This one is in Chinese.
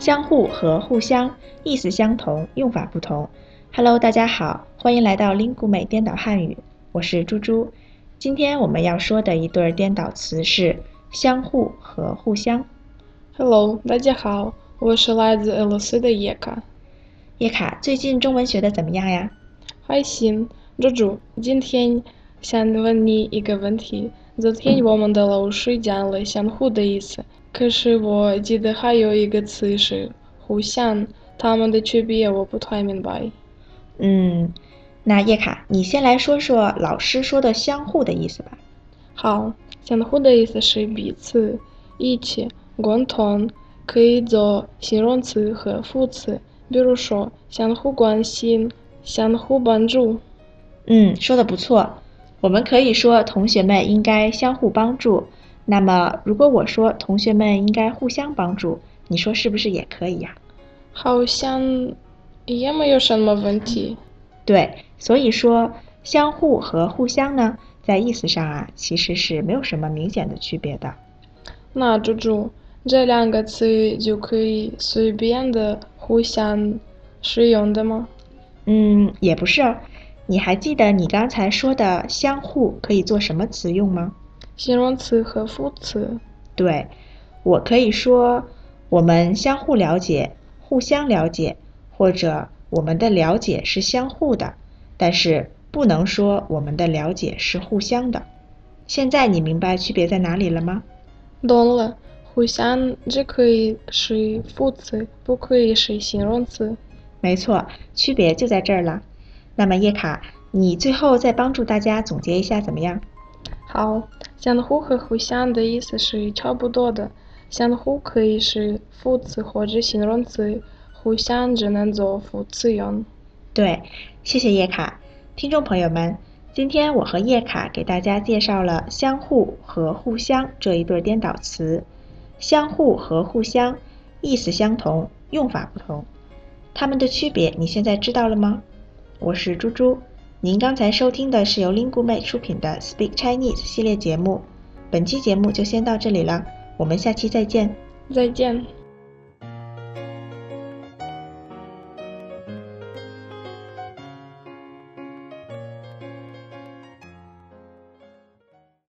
相互和互相意思相同，用法不同。Hello，大家好，欢迎来到 Lingu 美颠倒汉语，我是猪猪。今天我们要说的一对颠倒词是相互和互相。Hello，大家好，我是来自俄罗斯的叶卡。叶卡，最近中文学的怎么样呀？还行。猪猪，今天想问你一个问题。昨天我们的老师讲了相互的意思。可是我记得还有一个词是互相，他们的区别我不太明白。嗯，那叶卡，你先来说说老师说的相互的意思吧。好，相互的意思是彼此、一起、共同，可以做形容词和副词，比如说相互关心、相互帮助。嗯，说的不错。我们可以说同学们应该相互帮助。那么，如果我说同学们应该互相帮助，你说是不是也可以呀？好像也没有什么问题。对，所以说相互和互相呢，在意思上啊，其实是没有什么明显的区别的。那猪猪，这两个词语就可以随便的互相使用的吗？嗯，也不是。你还记得你刚才说的相互可以做什么词用吗？形容词和副词。对，我可以说我们相互了解，互相了解，或者我们的了解是相互的，但是不能说我们的了解是互相的。现在你明白区别在哪里了吗？懂了，互相只可以是副词，不可以是形容词。没错，区别就在这儿了。那么叶卡，你最后再帮助大家总结一下，怎么样？好，相互和互相的意思是差不多的。相互可以是副词或者形容词，互相只能做副词用。对，谢谢叶卡。听众朋友们，今天我和叶卡给大家介绍了相互和互相这一对颠倒词。相互和互相意思相同，用法不同，它们的区别你现在知道了吗？我是猪猪。您刚才收听的是由 Lingueme 出品的 Speak Chinese 系列节目，本期节目就先到这里了，我们下期再见。再见。